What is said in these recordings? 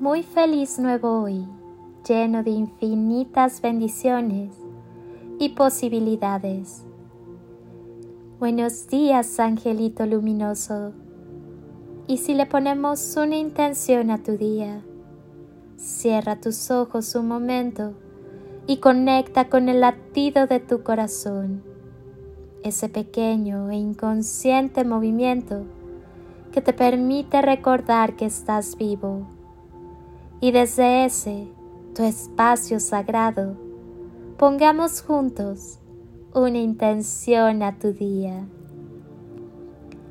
Muy feliz nuevo hoy, lleno de infinitas bendiciones y posibilidades. Buenos días, angelito luminoso. Y si le ponemos una intención a tu día, cierra tus ojos un momento y conecta con el latido de tu corazón, ese pequeño e inconsciente movimiento que te permite recordar que estás vivo y desde ese, tu espacio sagrado, pongamos juntos una intención a tu día.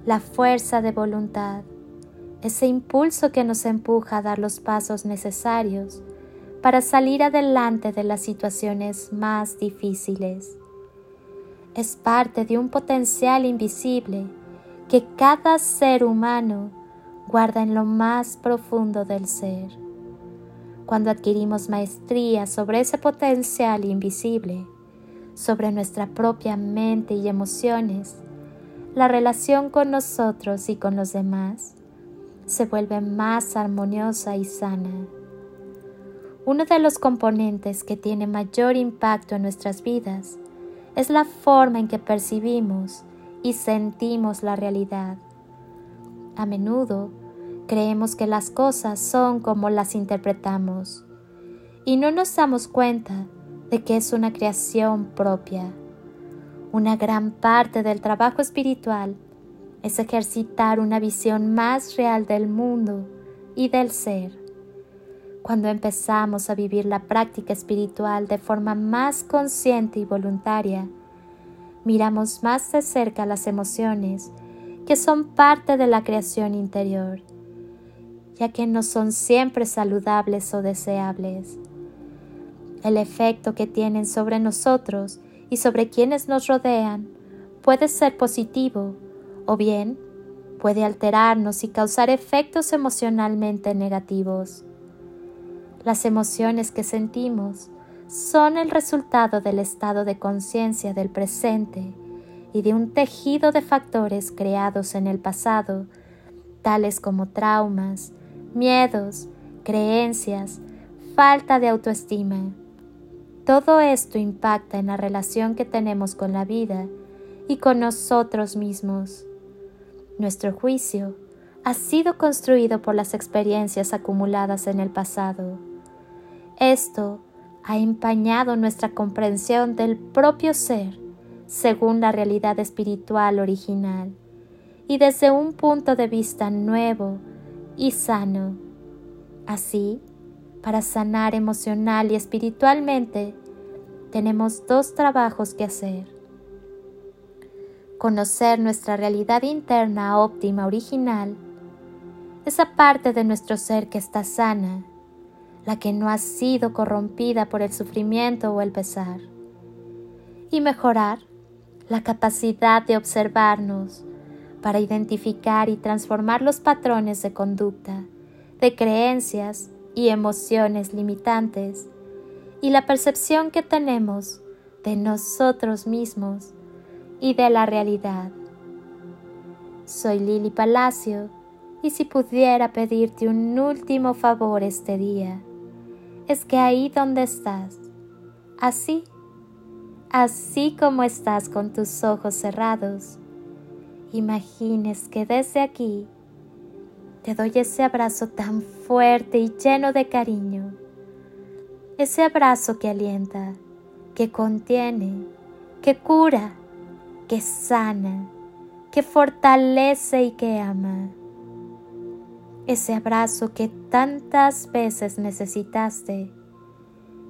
La fuerza de voluntad, ese impulso que nos empuja a dar los pasos necesarios para salir adelante de las situaciones más difíciles. Es parte de un potencial invisible que cada ser humano guarda en lo más profundo del ser. Cuando adquirimos maestría sobre ese potencial invisible, sobre nuestra propia mente y emociones, la relación con nosotros y con los demás se vuelve más armoniosa y sana. Uno de los componentes que tiene mayor impacto en nuestras vidas es la forma en que percibimos y sentimos la realidad. A menudo Creemos que las cosas son como las interpretamos y no nos damos cuenta de que es una creación propia. Una gran parte del trabajo espiritual es ejercitar una visión más real del mundo y del ser. Cuando empezamos a vivir la práctica espiritual de forma más consciente y voluntaria, miramos más de cerca las emociones que son parte de la creación interior ya que no son siempre saludables o deseables. El efecto que tienen sobre nosotros y sobre quienes nos rodean puede ser positivo o bien puede alterarnos y causar efectos emocionalmente negativos. Las emociones que sentimos son el resultado del estado de conciencia del presente y de un tejido de factores creados en el pasado, tales como traumas, miedos, creencias, falta de autoestima. Todo esto impacta en la relación que tenemos con la vida y con nosotros mismos. Nuestro juicio ha sido construido por las experiencias acumuladas en el pasado. Esto ha empañado nuestra comprensión del propio ser según la realidad espiritual original y desde un punto de vista nuevo y sano. Así, para sanar emocional y espiritualmente, tenemos dos trabajos que hacer. Conocer nuestra realidad interna óptima original, esa parte de nuestro ser que está sana, la que no ha sido corrompida por el sufrimiento o el pesar. Y mejorar la capacidad de observarnos para identificar y transformar los patrones de conducta, de creencias y emociones limitantes y la percepción que tenemos de nosotros mismos y de la realidad. Soy Lili Palacio y si pudiera pedirte un último favor este día, es que ahí donde estás, así, así como estás con tus ojos cerrados, imagines que desde aquí te doy ese abrazo tan fuerte y lleno de cariño, ese abrazo que alienta, que contiene, que cura, que sana, que fortalece y que ama. Ese abrazo que tantas veces necesitaste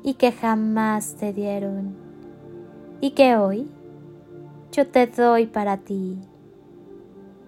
y que jamás te dieron y que hoy yo te doy para ti.